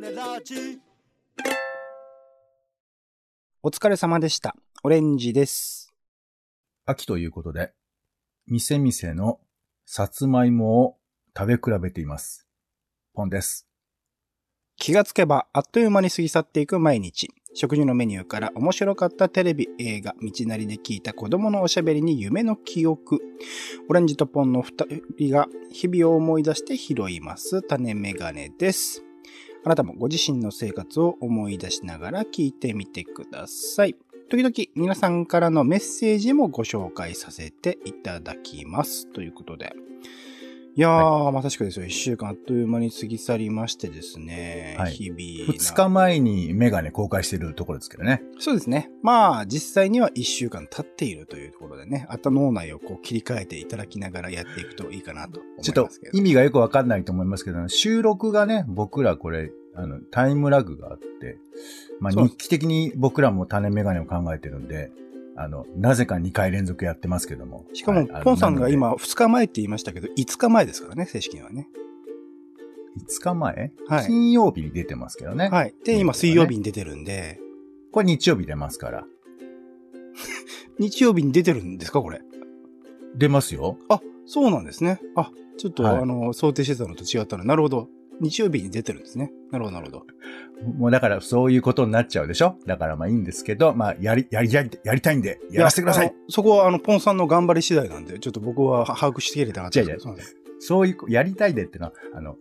ネラジお疲れ様でした。オレンジです。秋ということで、店々のさつまいもを食べ比べています。ポンです。気がつけばあっという間に過ぎ去っていく毎日。食事のメニューから面白かったテレビ、映画、道なりで聞いた子供のおしゃべりに夢の記憶。オレンジとポンの二人が日々を思い出して拾います種メガネです。あなたもご自身の生活を思い出しながら聞いてみてください。時々皆さんからのメッセージもご紹介させていただきます。ということで。いやー、まさしくですよ。一週間あっという間に過ぎ去りましてですね。はい日々な。二日前にメガネ公開してるところですけどね。そうですね。まあ、実際には一週間経っているというところでね、あと脳内をこう切り替えていただきながらやっていくといいかなと思いますちょっ。と意味がよくわかんないと思いますけど、収録がね、僕らこれ、あの、タイムラグがあって、まあ日記的に僕らも種メガネを考えてるんで、あの、なぜか2回連続やってますけども。しかも、はいポンさんが今2日前って言いましたけど、5日前ですからね、正式にはね。5日前、はい金曜日に出てますけどね。はい。で、今水曜日に出てるんで、これ日曜日出ますから。日曜日に出てるんですか、これ？出ますよ。あ、そうなんですね。あ、ちょっと、はいあの、想定してたのと違ったの。なるほど。日曜日に出てるんですね。なるほど、なるほど。もうだからそういうことになっちゃうでしょ？だからまあいいんですけど、まあやり、やり、やり、やりたいんで、やらせてくださいやあのそこは、あの、ポンさんの頑張り次第なんで、ちょっと僕は把握してきれたなって。違う違うそうなんですそういう、やりたいでってのは、あの、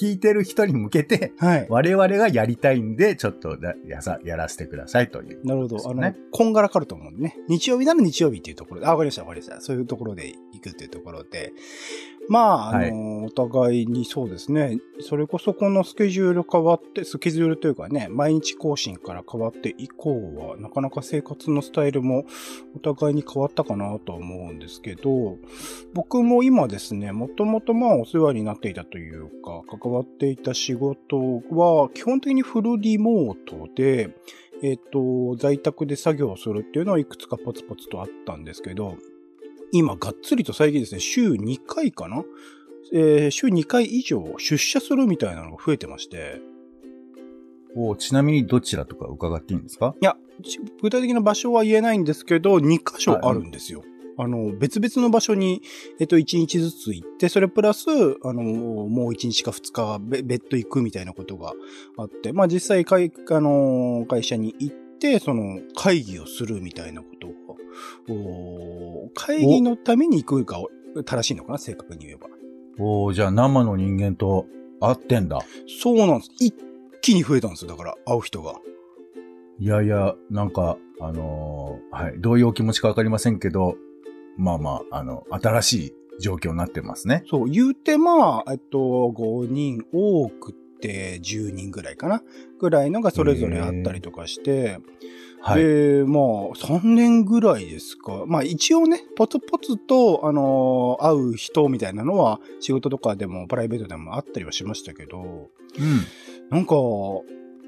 聞いてる人に向けて、はい。我々がやりたいんで、ちょっとだやさ、やらせてくださいという。なるほど。あの、ねこんがらかると思うんでね。日曜日なら日曜日っていうところで、あ、わかりました、わかりました。そういうところで行くっていうところで。まあ、あの、お互いにそうですね。それこそこのスケジュール変わって、スケジュールというかね、毎日更新から変わって以降は、なかなか生活のスタイルもお互いに変わったかなと思うんですけど、僕も今ですね、もともとまあお世話になっていたというか、関わっていた仕事は、基本的にフルリモートで、えっ、と、在宅で作業をするっていうのはいくつかポツポツとあったんですけど、今、がっつりと最近ですね、週2回かな？えー週2回以上出社するみたいなのが増えてまして、おちなみにどちらとか伺っていいんですか？いや、ち具体的な場所は言えないんですけど、2箇所あるんですよ。あの、別々の場所に、えっと、1日ずつ行って、それプラス、あの、もう1日か2日べ別途行くみたいなことがあって、まあ実際会、あの、会社に行って、その、会議をするみたいなこと会議のために行くか、正しいのかな、正確に言えば。おじゃあ生の人間と会ってんだ。そうなんです。一気に増えたんですよ、だから、会う人が。いやいや、なんか、あのーはい、どういうお気持ちかわかりませんけど、まあまあ、あの、新しい状況になってますね。そう、言うてまあ、えっと、5人、多くって10人ぐらいかなぐらいのがそれぞれあったりとかして、はい。で、まあ、3年ぐらいですか。まあ一応ね、ポツポツと、あのー会う人みたいなのは仕事とかでもプライベートでもあったりはしましたけど、うん。なんか、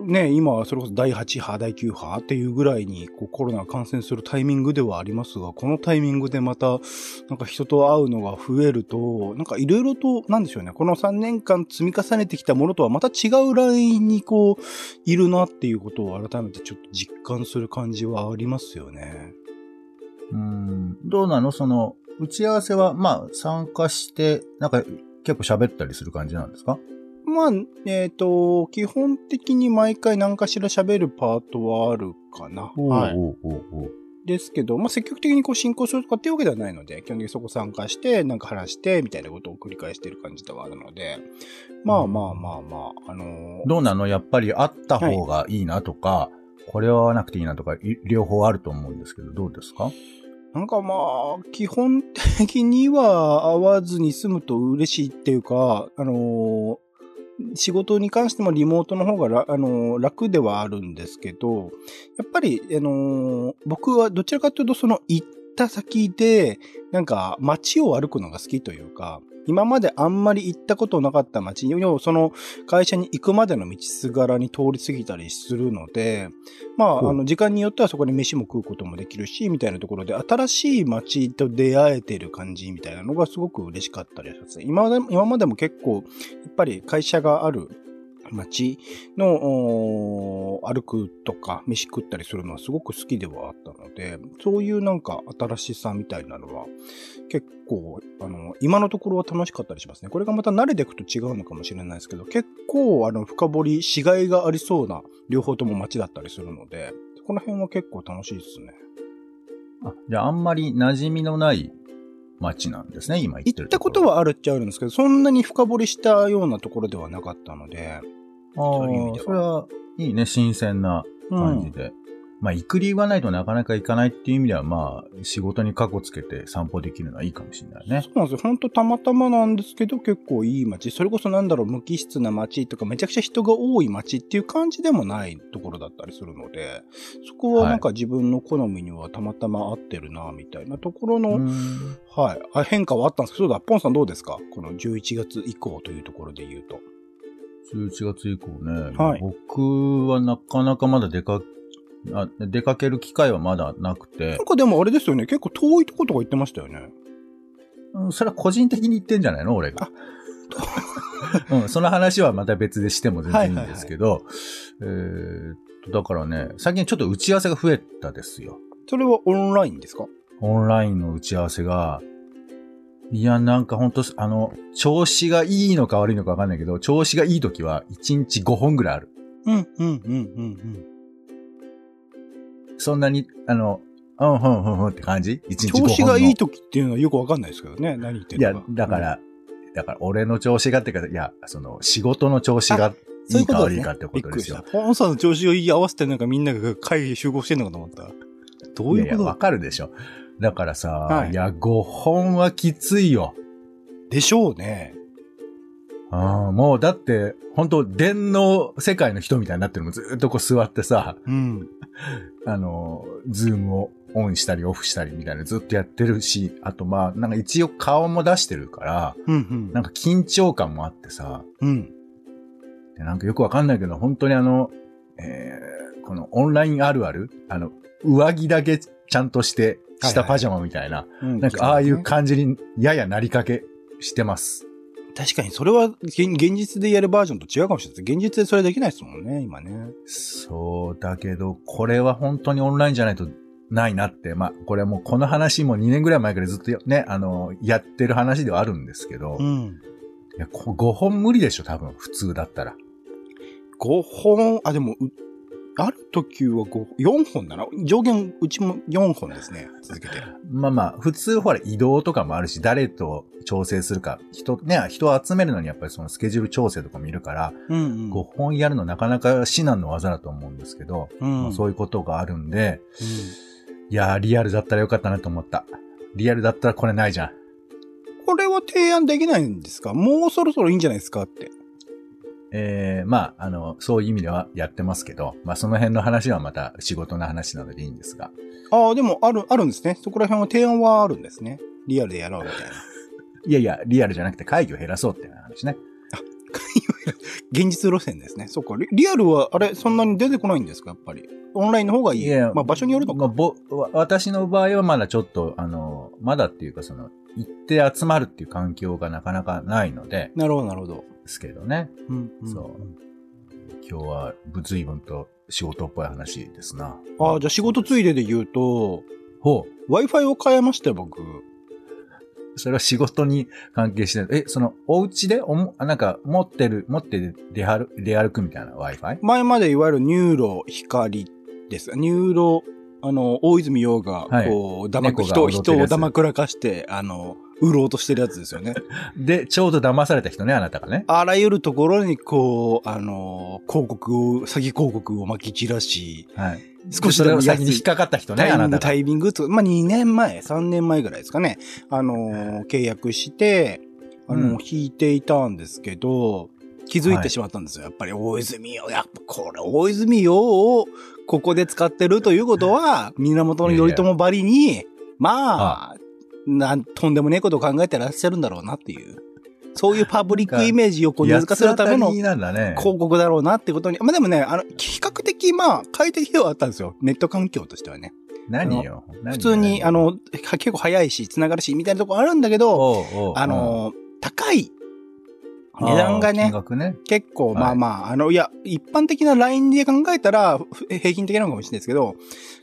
ね、今、それこそ第8波、第9波っていうぐらいにこうコロナ感染するタイミングではありますが、このタイミングでまた、なんか人と会うのが増えると、なんかいろいろと、なんでしょうね、この3年間積み重ねてきたものとはまた違うラインにこう、いるなっていうことを改めてちょっと実感する感じはありますよね。うん。どうなの？その、打ち合わせは、まあ、参加して、なんか、結構喋ったりする感じなんですか？まあ、えっ、と、基本的に毎回何かしら喋るパートはあるかな。はい。ですけど、まあ、積極的にこう進行するとかっていうわけではないので、基本的にそこ参加して、なんか話して、みたいなことを繰り返している感じではあるので、まあまあまあまあ、あのーどうなの？やっぱりあった方がいいなとか、これは会わなくていいなとか、い両方あると思うんですけど、どうですか？なんかまあ、基本的には会わずに済むと嬉しいっていうか、あのー仕事に関してもリモートの方が、あの楽ではあるんですけど、やっぱり、あの僕はどちらかというとその行った先で、なんか街を歩くのが好きというか、今まであんまり行ったことなかった街に、要はその会社に行くまでの道すがらに通り過ぎたりするので、まあ、あの、時間によってはそこで飯も食うこともできるし、みたいなところで、新しい街と出会えてる感じみたいなのがすごく嬉しかったりします。今まで今までも結構、やっぱり会社がある街の歩くとか飯食ったりするのはすごく好きではあったので、そういうなんか新しさみたいなのは結構、あの、今のところは楽しかったりしますね。これがまた慣れていくと違うのかもしれないですけど、結構あの深掘りしがいがありそうな両方とも街だったりするので、この辺は結構楽しいですね。あじゃああんまり馴染みのない街なんですね、今行ってる行ったことはあるっちゃあるんですけど、そんなに深掘りしたようなところではなかったので、ああそれはいいね、新鮮な感じで。まあ、行く理由がないとなかなか行かないっていう意味では、まあ、仕事に過去つけて散歩できるのはいいかもしれないねそ。うなんですよ。ほんとたまたまなんですけど、結構いい街。それこそなんだろう、無機質な街とか、めちゃくちゃ人が多い街っていう感じでもないところだったりするので、そこはなんか自分の好みにはたまたま合ってるな、みたいなところの、うーんはいあ。変化はあったんですけど、そうだ、ポンさんどうですか？この11月以降というところで言うと。11月以降ね、はい。僕はなかなかまだ出かあ出かける機会はまだなくて。なん、かでもあれですよね、結構遠いとことか行ってましたよね。うんそれは個人的に言ってんじゃないの？俺が。うん、その話はまた別でしても全然いいんですけど、えーっと、だからね、最近ちょっと打ち合わせが増えたですよ。それはオンラインですか？オンラインの打ち合わせが、いや、なんかほんと、あの、調子がいいのか悪いのかわかんないけど、調子がいい時は1日5本ぐらいある。うん、うん、うん、うん、そんなに、あの、うん、うん、うん、うんって感じ ?1 日5うん。本の。調子がいい時っていうのはよくわかんないですけどね。何言っていやるのか。、だから、だから俺の調子がっていうか、いや、その、仕事の調子がいいか悪いかってことですよ。ポンさんの調子を言い合わせてなんかみんなが会議集合してんのかと思った。どういういやいや、わことかるでしょ。だからさ、はいい、や、5本はきついよ。でしょうね。ああ、もうだって、本当電脳世界の人みたいになってるもん。ずーっとこう座ってさ、うん。あの、ズームをオンしたりオフしたりみたいなずっとやってるし、あとまあ、なんか一応顔も出してるから、うん、うん。なんか緊張感もあってさ、うん。でなんかよくわかんないけど、本当にあの、えー、このオンラインあるあるあの、上着だけちゃんとして、下パジャマみたいな、うんなんかああいう感じにややなりかけしてます。確かにそれは現現実でやるバージョンと違うかもしれないです。現実でそれできないですもんね、今ね。そうだけど、これは本当にオンラインじゃないとないなって、まあ、これはもうこの話も2年ぐらい前からずっとね、あの、やってる話ではあるんですけど、いん。やこ5本無理でしょ、多分、普通だったら。5本、あ、でも、うある時は5、4本だな。上限、うちも4本ですね。続けて。まあまあ、普通ほら移動とかもあるし、誰と調整するか、人、ね、人を集めるのにやっぱりそのスケジュール調整とかもいるから、うん、うん。5本やるのなかなか至難の技だと思うんですけど、うん。まあそういうことがあるんで、うんいやー、リアルだったらよかったなと思った。リアルだったらこれないじゃん。これは提案できないんですか？もうそろそろいいんじゃないですか？って。えー、まあ、あの、そういう意味ではやってますけど、まあその辺の話はまた仕事の話なのでいいんですが。ああ、でも、ある、あるんですね。そこら辺は提案はあるんですね。リアルでやろうみたいな。いやいや、リアルじゃなくて会議を減らそうっていう話ね。現実路線ですね。そっか。リリアルは、あれ、そんなに出てこないんですか？やっぱり。オンラインの方がいい。いやまあ、場所によるのか。まあ、私の場合はまだちょっと、あの、まだっていうかその、行って集まるっていう環境がなかなかないので、なるほど、なるほど。ですけどね。うん、そう今日は、随分と仕事っぽい話ですな。ああ、じゃあ仕事ついでで言うと、ほう。Wi-Fi を変えましたよ、僕。それは仕事に関係してない。え、その、お家で？おも、あなんか、持ってる、持って出歩出歩くみたいな？Wi-Fi? 前までいわゆる NURO 光です。 NURO、あの、大泉洋が、はいこう、だまく、猫が人、人をだまくらかして、あの、売ろうとしてるやつですよね。で、ちょうど騙された人ね、あなたがね。あらゆるところに、こう、あの、広告を、詐欺広告を巻き散らし、はい。少しでも先に引っかかった人ね、あなたが。タイミングと、まあ、2年前、3年前ぐらいですかね。あのー、契約して、あの、うん引いていたんですけど、気づいてしまったんですよ。やっぱり、大泉洋、やっぱこれ、大泉洋をここで使ってるということは、源頼朝ばりに、まあ、なん、とんでもねえことを考えてらっしゃるんだろうなっていう。そういうパブリックイメージをこう根付かせるための。広告だろうなってことに。まあでもね、あの、比較的まあ、快適ではあったんですよ。ネット環境としてはね。何よ？何普通に、あ、の、は結構早いし、繋がるし、みたいなとこあるんだけど、おうおうあ、の、高い、値段がねね。結構、はいまあまあ、あの、いや、一般的なラインで考えたら、ふ平均的なのかもしれないですけど、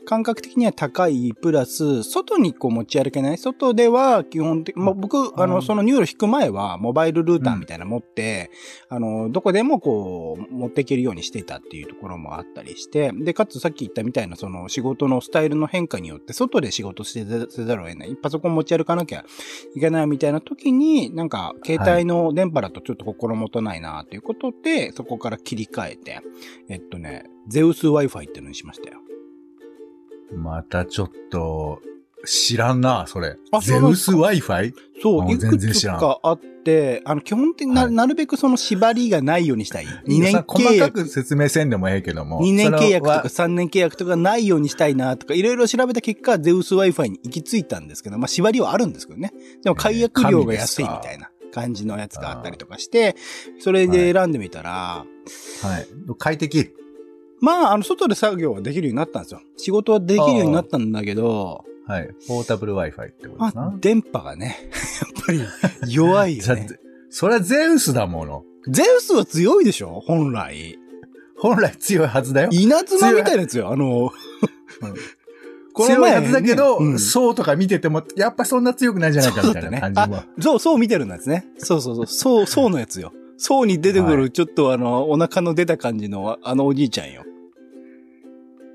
感覚的には高い、プラス、外にこう持ち歩けない。外では基本的、まあ僕、あの、うんその NURO 引く前は、モバイルルーターみたいなの持って、あの、どこでもこう、持っていけるようにしてたっていうところもあったりして、で、かつさっき言ったみたいな、その仕事のスタイルの変化によって、外で仕事してざせざるを得ない。パソコン持ち歩かなきゃいけないみたいな時に、なんか、携帯の電波だとちょっと心もとないなということで、そこから切り替えて、えっとね、ゼウス Wi-Fi っていうのにしましたよ。またちょっと、知らんな、それあ。ゼウス Wi-Fi? そう、いくつかあって、あの、基本的にな,、はいなるべくその縛りがないようにしたい。2年さ細か契約く説明せんでもええけども。2年契約とかそ3年契約とかないようにしたいなとか、いろいろ調べた結果、ゼウス Wi-Fi に行き着いたんですけど、まあ縛りはあるんですけどね。でも解約料が安いみたいな感じのやつがあったりとかして、それで選んでみたら、れははい。快適。まあ、あの、外で作業はできるようになったんですよ。仕事はできるようになったんだけど、はい。ポータブル Wi-Fi ってことですな、。まあ電波がね、やっぱり弱いよね。て、それはゼウスだもの。ゼウスは強いでしょ？本来。本来強いはずだよ。稲妻みたいなやつよ。あの、この前はずだけど、ねうんそうとか見てても、やっぱそんな強くないんじゃないかみたいな感じも。あ、そう、そう見てるんですね。そうそうそう。そう、そうのやつよ。そうに出てくはる、ちょっとあの、お腹の出た感じの、あのおじいちゃんよ。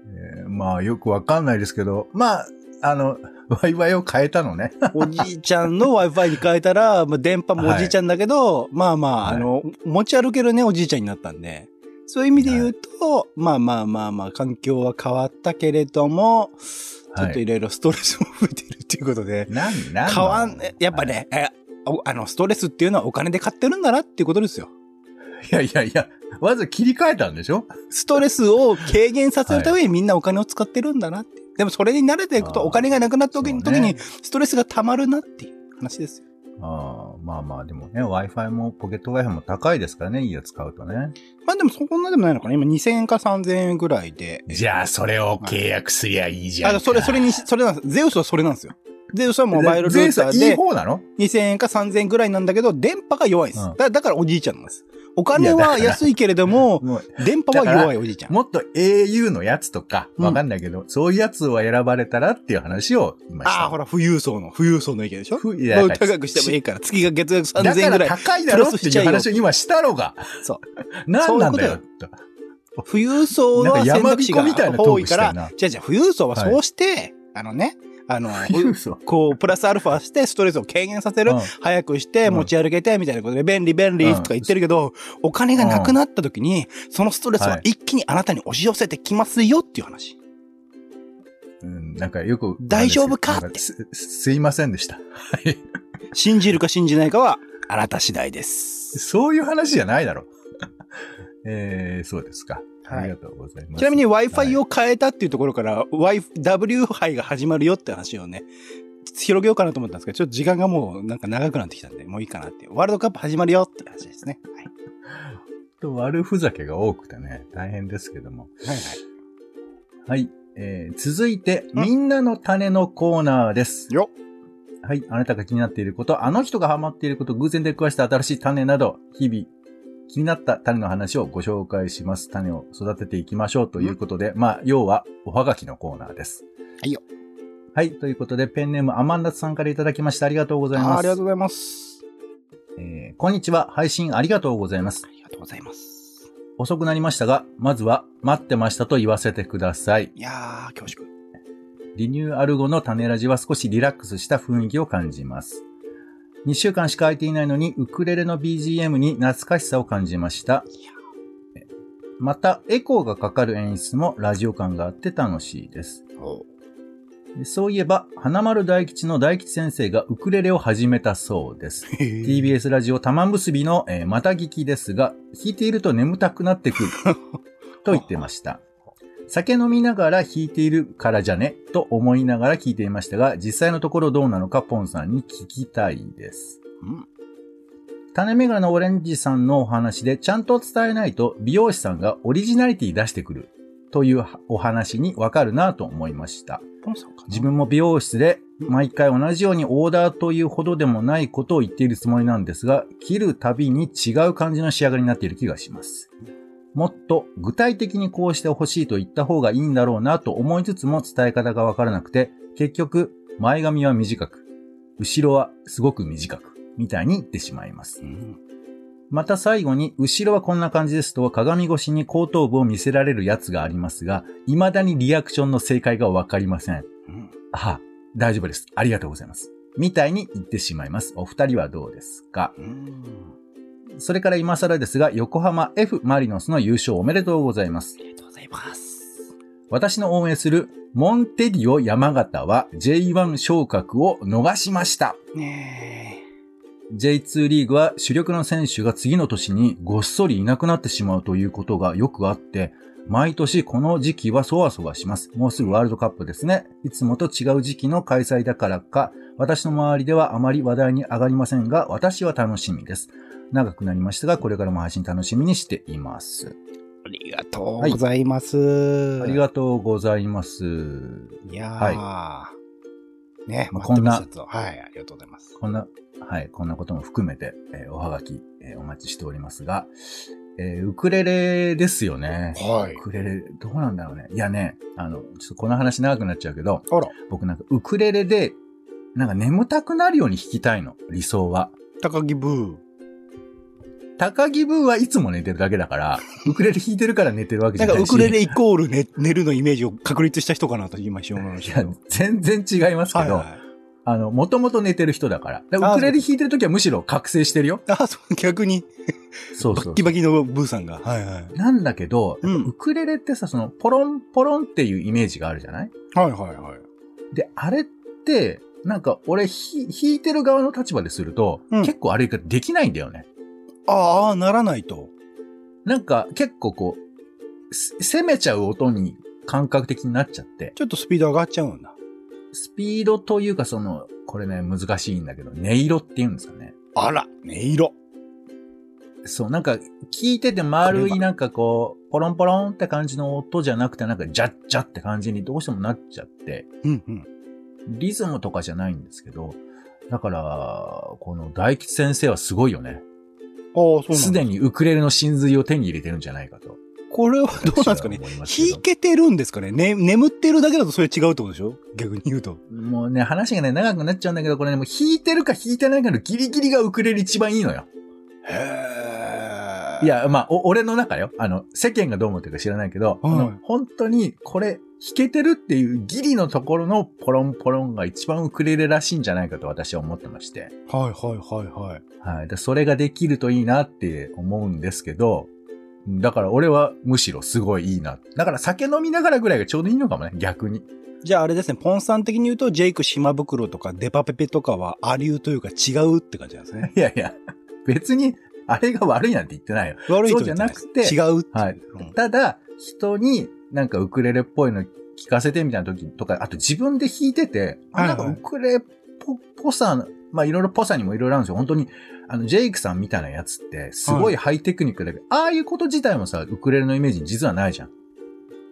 えーまあ、よくわかんないですけど、まあ、あの、Wi-Fi を変えたのね。おじいちゃんの Wi-Fi に変えたら、まあ、電波もおじいちゃんだけど、まあまあ、はいあの、持ち歩けるね、おじいちゃんになったんで。そういう意味で言うと、まあまあまあまあ、環境は変わったけれども、ちょっといろいろストレスも増えてるっていうことで、何、何変わん、やっぱね、えおあの、ストレスっていうのはお金で買ってるんだなっていうことですよ。いやいやいや、わざわざ切り替えたんでしょ？ストレスを軽減させるためにみんなお金を使ってるんだなって。でもそれに慣れていくとお金がなくなった時にね時にストレスが溜まるなっていう話ですよ。ああまあまあ、でもね、Wi-Fi も、ポケット Wi-Fi も高いですからね、いいやつ買うとね。まあでもそんなでもないのかな今2000円か3000円ぐらいで。じゃあ、それを契約すりゃいいじゃんか。あ、それ、それに、それなんです。ゼウスはそれなんですよ。ゼウスはモバイルルゼウスはいいーターで方なの2000円か3000円ぐらいなんだけど、電波が弱いんです。うんだだからおじいちゃんなんです。お金は安いけれども、電波は弱いおじいちゃん。もっと au のやつとか、うんわかんないけど、そういうやつを選ばれたらっていう話を今した。ああ、ほら、富裕層の、富裕層の意見でしょ？ふいや高くしてもいいから、月が月額だ3000円ぐらい。から高いだろっていう話を今したろが。そう。何なんだよ。富裕層なんは選択肢がみたいなトー多いから、クしてんな違う違う、富裕層はそうして、あのね、あの、こう、プラスアルファしてストレスを軽減させる、うん早くしてうん持ち歩けて、みたいなことで、便利便利とか言ってるけど、お金がなくなった時に、そのストレスは一気にあなたに押し寄せてきますよっていう話。うん、なんかよく。大丈夫か？なんすすいませんでした。はい。信じるか信じないかは、あなた次第です。そういう話じゃないだろ。えー、そうですか。はいありがとうございます。ちなみに Wi-Fi を、を変えたっていうところから、Y、W 杯が始まるよって話をね、広げようかなと思ったんですけど、ちょっと時間がもうなんか長くなってきたんで、もういいかなって。ワールドカップ始まるよって話ですね。はい。悪ふざけが多くてね、大変ですけども。はいはい。はい。えー、続いて、うんみんなの種のコーナーです。よはい。あなたが気になっていること、あの人がハマっていること、偶然出くわした新しい種など、日々、気になった種の話をご紹介します。種を育てていきましょうということで、まあ、要は、おはがきのコーナーです。はいよ。はい。ということで、ペンネームアマンダツさんからいただきました。ありがとうございます。あありがとうございます。えーこんにちは。配信ありがとうございますあ。りがとうございます。遅くなりましたが、まずは、待ってましたと言わせてください。いやー、恐縮。リニューアル後の種ラジは少しリラックスした雰囲気を感じます。2週間しか空いていないのに、ウクレレの BGM に懐かしさを感じました。また、エコーがかかる演出もラジオ感があって楽しいです。そういえば、花丸大吉の大吉先生がウクレレを始めたそうです。TBS ラジオ玉結びの、えーまた聞きですが、弾いていると眠たくなってくる。と言ってました。酒飲みながら弾いているからじゃね？と思いながら聞いていましたが、実際のところどうなのかポンさんに聞きたいです。うん種メガネのオレンジさんのお話でちゃんと伝えないと美容師さんがオリジナリティ出してくるというお話にわかるなと思いました。自分も美容室で毎回同じようにオーダーというほどでもないことを言っているつもりなんですが、切るたびに違う感じの仕上がりになっている気がします。もっと具体的にこうしてほしいと言った方がいいんだろうなと思いつつも伝え方がわからなくて、結局、前髪は短く、後ろはすごく短く、みたいに言ってしまいます。うんまた最後に、後ろはこんな感じですと、鏡越しに後頭部を見せられるやつがありますが、未だにリアクションの正解がわかりません。うんあ、大丈夫です。ありがとうございます。みたいに言ってしまいます。お二人はどうですか？うんそれから今更ですが、横浜 F マリノスの優勝おめでとうございますあ。りがとうございます。私の応援するモンテディオ山形は J1 昇格を逃しました。ね J2 リーグは主力の選手が次の年にごっそりいなくなってしまうということがよくあって、毎年この時期はそわそわします。もうすぐワールドカップですね。いつもと違う時期の開催だからか、私の周りではあまり話題に上がりませんが、私は楽しみです。長くなりましたが、これからも配信楽しみにしています。ありがとうございます。ありがとうございます。いやー。はね、まあこんなはい、ありがとうございます。こんな、はい、こんなことも含めて、えーおはがき、えーお待ちしておりますが、えーウクレレですよね。はウ。クレレ、どうなんだろうね。いやね、あの、ちょっとこの話長くなっちゃうけど、あら、僕なんかウクレレで、なんか眠たくなるように弾きたいの、理想は。高木ブー。高木ブーはいつも寝てるだけだから、ウクレレ弾いてるから寝てるわけじなんゃないし。かウクレレイコール寝寝るのイメージを確立した人かなと今一瞬思いましたけど。、全然違いますけど、はいはい。あの、もともと寝てる人だから。だからあウクレレ弾いてるときはむしろ覚醒してるよ。あ、そう、逆に、そうそうキバキのブーさんが。はいはい。なんだけど、うんウクレレってさ、その、ポロンポロンっていうイメージがあるじゃない？はいはいはい。で、あれって、なんか、俺、ひ弾いてる側の立場ですると、うん結構あれができないんだよね。ああ、ならないと。なんか、結構こう、す攻めちゃう音に感覚的になっちゃって、ちょっとスピード上がっちゃうんだ。スピードというかその、これね、難しいんだけど、音色って言うんですかね。あら、音色。そう、なんか、聞いてて丸いなんかこう、ポロンポロンって感じの音じゃなくて、なんか、ジャッジャって感じにどうしてもなっちゃって、うんうん。リズムとかじゃないんですけど、だから、この大吉先生はすごいよね。すでにウクレレの真髄を手に入れてるんじゃないかと。これはどうなんですかね？私は思いますけど弾けてるんですかね？ね、眠ってるだけだとそれ違うってことでしょ？逆に言うと。もうね、話がね、長くなっちゃうんだけど、これね、もう弾いてるか弾いてないかのギリギリがウクレレ一番いいのよ。へい、や、まあ、お俺の中よ。あの、世間がどう思ってるか知らないけど、はい本当に、これ、弾けてるっていうギリのところのポロンポロンが一番ウクレレらしいんじゃないかと私は思ってまして。はいはいはいはい。はい。でそれができるといいなって思うんですけど、だから俺はむしろすごいいいな。だから酒飲みながらぐらいがちょうどいいのかもね、逆に。じゃああれですね、ポンさん的に言うと、ジェイク島袋とかデパペペとかはアリューというか違うって感じなんですね。いやいや、別に、あれが悪いなんて言ってないよ。悪いとそうじゃなくて違うって。はいうんただ、人になんかウクレレっぽいの聞かせてみたいな時とか、あと自分で弾いてて、あはいはないんかウクレレっぽぽさ、まあいろいろぽさにもいろいろあるんですよ。本当に、あの、ジェイクさんみたいなやつって、すごいハイテクニックだけど、ああいうこと自体もさ、ウクレレのイメージに実はないじゃん。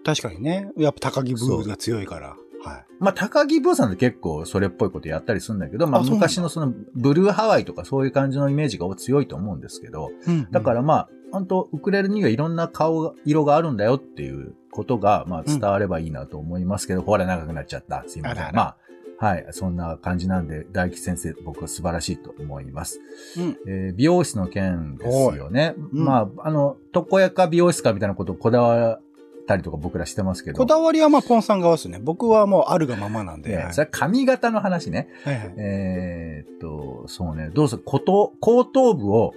確かにね。やっぱ高木ブーが強いから。はい。まあ、高木ブーさんって結構それっぽいことやったりするんだけど、まあ、昔のその、ブルーハワイとかそういう感じのイメージが強いと思うんですけど、うんだからまあ、本当ウクレレにはいろんな顔が、色があるんだよっていうことが、まあ伝わればいいなと思いますけど、ほら長くなっちゃった。すいません。あらあらまあ、はい。そんな感じなんで、大吉先生、僕は素晴らしいと思います。うんえー美容室の件ですよね。うんまあ、あの、床屋か美容室かみたいなことをこだわったりとか僕らしてますけど。こだわりはまあポンさん側ですね。僕はもうあるがままなんで。ねはいそれは髪型の話ね。はいはいえーっと、そうね、どうぞ、後頭、後頭部を、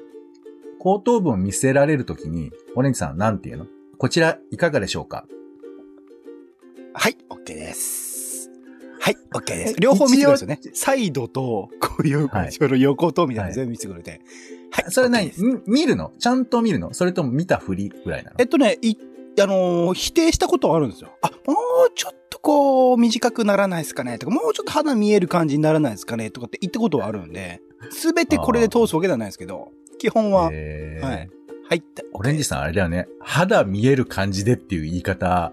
後頭部を見せられるときに、オレンジさん、なんて言うの？こちら、いかがでしょうか？はい、OK です。はい、OK です。え両方見せてくれるんですよね一。サイドと、こういう、はい横とみたいな全部見せてくれて。はい。それ OK 何ですみ見るの？ちゃんと見るの？それとも見たふりぐらいなの？えっとね、い、あのー否定したことはあるんですよ。あ、もうちょっとこう、短くならないですかねとか、もうちょっと肌見える感じにならないですかねとかって言ったことはあるんで、すべてこれで通すわけではないですけど、基本は、えーはい。入った。オレンジさん、あれだよね。肌見える感じでっていう言い方、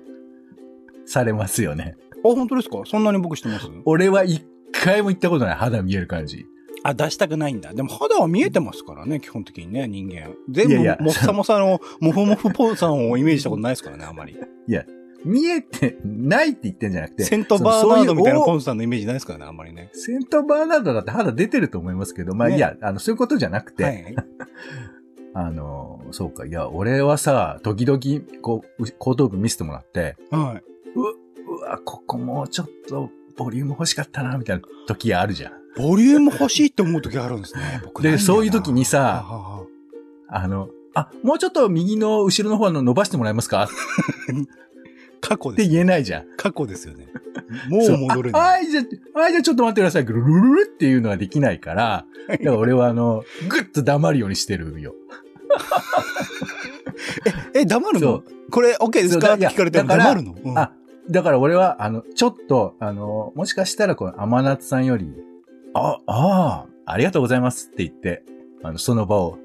されますよね。あ、本当ですか？そんなに僕してます？俺は一回も行ったことない。肌見える感じ。あ、出したくないんだ。でも肌は見えてますからね、基本的にね、人間。全部、もっさもさの、もふもふポンさんをイメージしたことないですからね、あんまり。いや、見えてないって言ってんじゃなくて。セントバーナードみたいなそうポンさんのイメージないですからね、あんまりね。セントバーナードだって肌出てると思いますけど、まあねいや、あの、そういうことじゃなくて、はい。あの、そうか、いや、俺はさ、時々、こう、後頭部見せてもらって、はい。う、うわ、ここもうちょっと、ボリューム欲しかったな、みたいな時あるじゃん。ボリューム欲しいって思う時あるんですね、僕でそういう時にさあの、あ、もうちょっと右の後ろの方の伸ばしてもらえますか？っ過去です。て言えないじゃん。過去ですよね。もう戻れそうあない。はい、じゃあ、はい、じゃあちょっと待ってください。ルルルルっていうのはできないから、だから俺はあの、ぐっと黙るようにしてるよ。え、黙るそのこれ OK ですか？って聞かれて黙るの？うんあ、だから俺は、あの、ちょっと、あの、もしかしたらこの甘夏さんより、あ、ああ、ありがとうございますって言って、あの、その場を、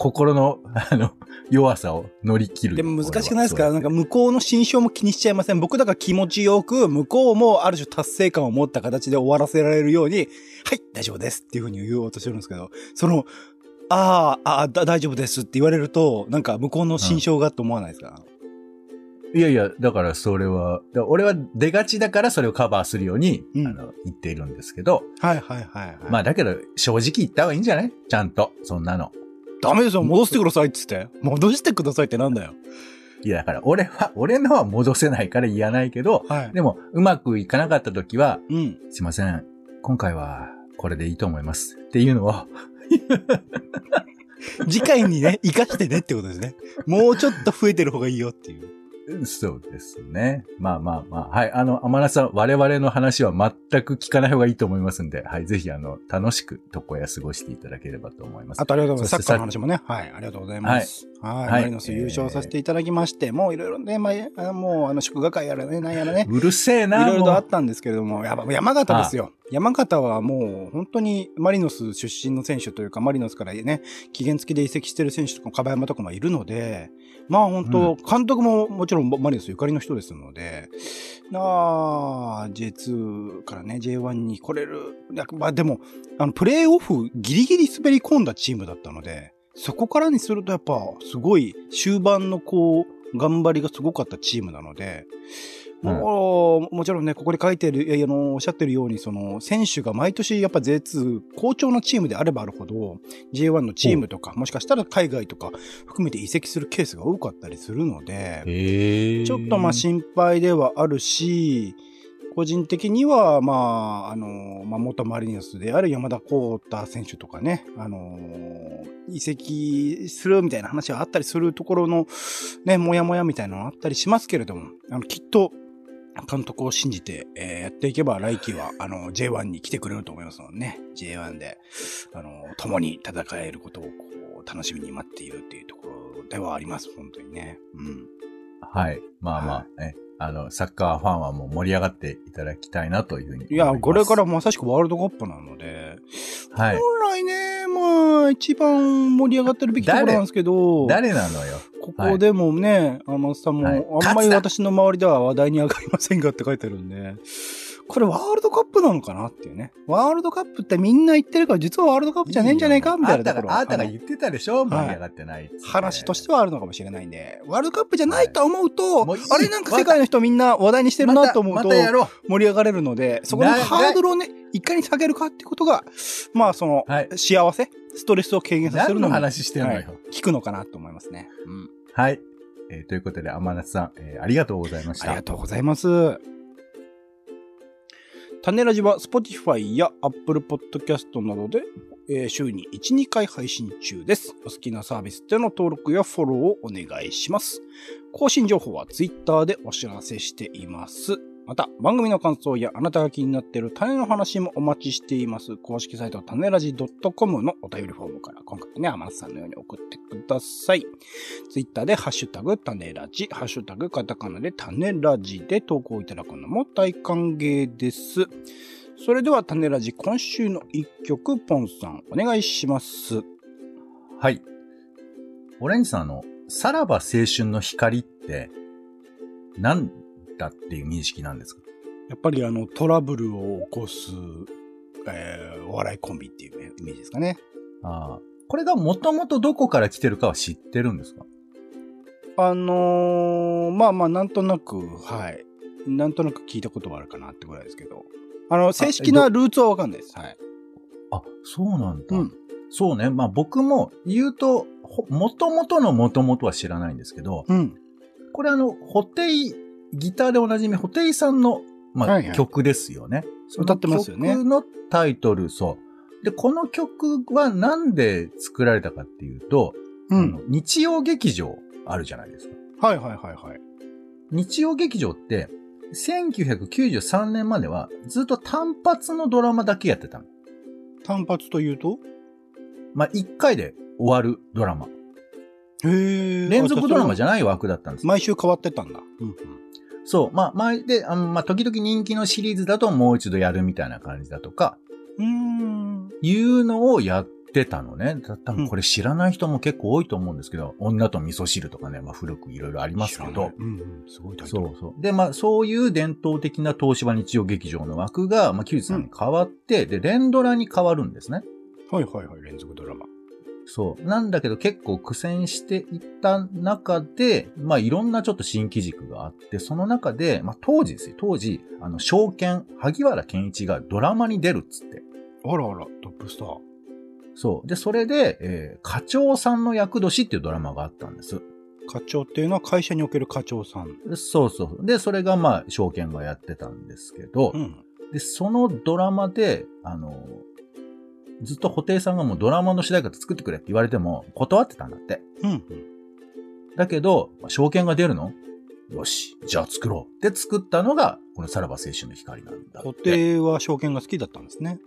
心の、あの、弱さを乗り切る。でも難しくないですか？なんか向こうの心象も気にしちゃいません？僕だから気持ちよく、向こうもある種達成感を持った形で終わらせられるように、はい、大丈夫ですっていうふうに言おうとしてるんですけど、その、ああ、ああ、だ大丈夫ですって言われると、なんか向こうの心象がと思わないですか、いやいや、だからそれは、俺は出がちだからそれをカバーするように、うんあの、言っているんですけど、はいはいはい、はい。まあだけど、正直言った方がいいんじゃない？ちゃんと、そんなの。ダメですよ、戻してくださいっつって。戻してくださいってなんだよ。いや、だから俺は、俺のは戻せないから言わないけど、はい。でも、うまくいかなかった時は、うん。すいません、今回はこれでいいと思います。っていうのを、次回にね、活かしてねってことですね。もうちょっと増えてる方がいいよっていう。そうですね。まあまあまあ。はい。あの、天野さん、我々の話は全く聞かない方がいいと思いますんで、はい。ぜひ、あの、楽しく床屋過ごしていただければと思います。あとありがとうございます。サッカーの話もね。はい。ありがとうございます。はい。はいマリノス優勝させていただきまして、もういろいろね、まあ、あもう、あの、祝賀会やらね、なんやらね。うるせえいな、ろいろとあもったんですけれども、やっぱ山形ですよ。山形はもう本当にマリノス出身の選手というか、マリノスからね、期限付きで移籍してる選手とかも、樺山とかもいるので、まあ本当、監督ももちろんマリノスゆかりの人ですので、なあ、J2 からね、J1 に来れる。まあでも、あの、プレーオフギリギリ滑り込んだチームだったので、そこからにするとやっぱ、すごい終盤のこう、頑張りがすごかったチームなので、もう、もちろんね、ここで書いてる、いや、あの、おっしゃってるように、その、選手が毎年やっぱ J2、好調のチームであればあるほど、J1 のチームとか、もしかしたら海外とか含めて移籍するケースが多かったりするので。ちょっとまあ心配ではあるし、個人的には、まあ、あの、まあ、元マリノスである山田幸太選手とかね、あの、移籍するみたいな話はあったりするところの、ね、もやもやみたいなのあったりしますけれども、あの、きっと、監督を信じて、えーやっていけば、来季は、あの、J1 に来てくれると思いますのでね、J1 で、あの、共に戦えることを、こう、楽しみに待っているっていうところではあります、本当にね。うん。はい。まあまあね。あの、サッカーファンはもう盛り上がっていただきたいなというふうに思います。いや、これからまさしくワールドカップなので、はい。本来ね、まあ、一番盛り上がってるべきところなんですけど、誰なのよ。ここでもね、あのさんも、はいあんまり私の周りでは話題に上がりませんがって書いてあるんで、これワールドカップなのかなっていうね。ワールドカップってみんな言ってるから、実はワールドカップじゃねえんじゃねえか？みたいなところはあなたが言ってたでしょ？い盛り上がってない話としてはあるのかもしれないんで、ワールドカップじゃないと思うと、あれなんか世界の人みんな話題にしてるなと思うと。盛り上がれるので、そこのなハードルをね、いかに下げるかってことが、まあその、はい幸せ、ストレスを軽減させる何ののも、話してんのよ。はい効くのかなと思いますね。うん。はい。えーということで、天夏さん、えーありがとうございました。ありがとうございます。種ラジは Spotify や Apple Podcast などで、えー週に1、2回配信中です。お好きなサービスでの登録やフォローをお願いします。更新情報は Twitter でお知らせしています。また、番組の感想やあなたが気になっている種の話もお待ちしています。公式サイト種ラジ .com のお便りフォームから今回ね、天野さんのように送ってください。ツイッターでハッシュタグ種ラジ、ハッシュタグカタカナで種ラジで投稿いただくのも大歓迎です。それでは種ラジ今週の一曲、ポンさんお願いします。はい。オレンジさん、の、さらば青春の光って、なんだっていう認識なんですか？やっぱりあのトラブルを起こすえー、お笑いコンビっていうイメージですかね。ああ。これがもともとどこから来てるかは知ってるんですか？あのー、まあまあ、なんとなく、はい。なんとなく聞いたことはあるかなってぐらいですけど。あの、正式なルーツはわかんないです。はい。あ、そうなんだ。うん。そうね。まあ僕も言うと、ほ元々の元々は知らないんですけど、うん。これあの、ホテイ、ギターでおなじみ、ホテイさんの、まあ、はいはい曲ですよね。歌ってますよね曲のタイトル、そう。で、この曲はなんで作られたかっていうと。日曜劇場あるじゃないですか。はいはいはいはい。日曜劇場って、1993年まではずっと単発のドラマだけやってたの。単発というと？まあ、1回で終わるドラマ。へえ。連続ドラマゃじゃない枠だったんです。毎週変わってたんだ。うんうん。そう。まあ、前で、あのまあ、時々人気のシリーズだともう一度やるみたいな感じだとか、うーん。いうのをやってたのね。た多分これ知らない人も結構多いと思うんですけど、女と味噌汁とかね、まあ、古くいろいろありますけどうんうん。すごいタイトルそうそう。で、まあ、そういう伝統的な東芝日曜劇場の枠が、まあ、93に変わって、で、連ドラに変わるんですね。はいはいはい。連続ドラマ。そう。なんだけど結構苦戦していった中で、まあいろんなちょっと新機軸があって、その中で、まあ当時ですよ。当時、あの、証券、萩原健一がドラマに出るっつって。あらあら、トップスター。そう。で、それで、えー課長さんの役年っていうドラマがあったんです。課長っていうのは会社における課長さん。そうそう。で、それがまあ、証券がやってたんですけど、うん。で、そのドラマで、あの、ずっと布袋さんがもうドラマの主題歌作ってくれって言われても断ってたんだって。うんうん。だけど、まあ証券が出るの？よし、じゃあ作ろう。って作ったのが、このさらば青春の光なんだ固って。定は証券が好きだったんですね。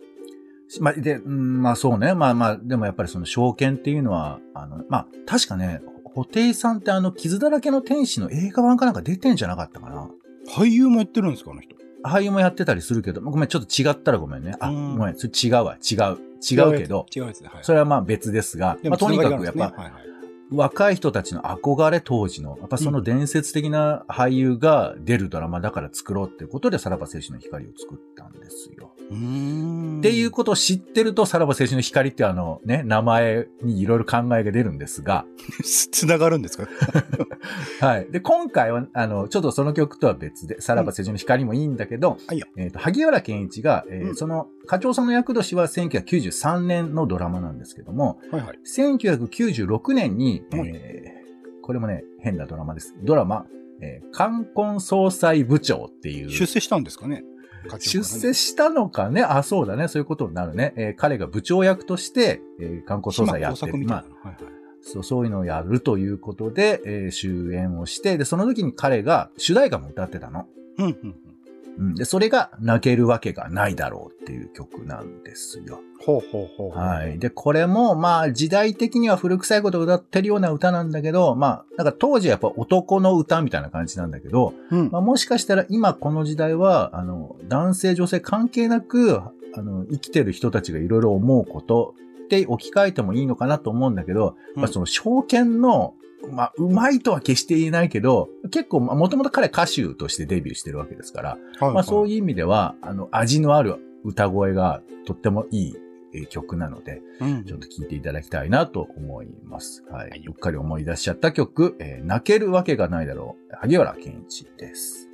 まあ、で、うんまあそうね。まあまあ、でもやっぱりその証券っていうのは、あの、まあ、確かね、布袋さんってあの、傷だらけの天使の映画版かなんか出てんじゃなかったかな。俳優もやってるんですか、あの人。俳優もやってたりするけど、ごめん、ちょっと違ったらごめんね。あ、うんごめん、それ違うわ、違う。違うけど、違うやつで、はい。それはまあ別ですが、でまあとにかくやっぱ、ねはいはい若い人たちの憧れ当時の、やっぱその伝説的な俳優が出るドラマだから作ろうっていうことで、さらば青春の光を作ったんですよ。っていうことを知ってると、さらば青春の光ってあのね、名前にいろいろ考えが出るんですが、つ、つながるんですか？はい。で、今回は、あの、ちょっとその曲とは別で、さらば青春の光もいいんだけど、はいよ。えっ、と、萩原健一が、えーうん。その、課長さんの役年は1993年のドラマなんですけども、はいはい。1996年に、はいえーこれもね、変なドラマです。ドラマ、えー、冠婚総裁部長っていう。出世したんですかね？出ね世したのかね？あ、そうだね。そういうことになるね。えー彼が部長役として、えー、冠婚総裁やってる。まあな。はいはい。そう、そういうのをやるということで、えー終演をして、で、その時に彼が主題歌も歌ってたの。うんうんうん。で、それが泣けるわけがないだろうっていう曲なんですよ。ほうほうほう。はい。で、これも、まあ、時代的には古臭いことを歌ってるような歌なんだけど、まあ、なんか当時はやっぱ男の歌みたいな感じなんだけど、うんまあ、もしかしたら今この時代は、あの、男性女性関係なく、あの、生きてる人たちがいろいろ思うことって置き換えてもいいのかなと思うんだけど、うんまあ、その証券の、まあ、うまいとは決して言えないけど、結構、もともと彼歌手としてデビューしてるわけですから、まあそういいう意味では、あの、味のある歌声がとってもいいえー曲なので、うん。うん。ちょっと聴いていただきたいなと思います。ははいい。うっかり思い出しちゃった曲、えー泣けるわけがないだろう。萩原健一です。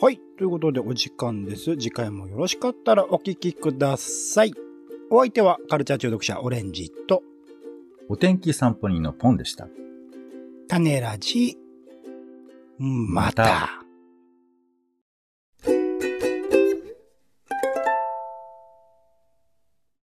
はい。ということでお時間です。次回もよろしかったらお聞きください。お相手はカルチャー中毒者オレンジとお天気散歩人のポンでした。種ラジ。ままたた。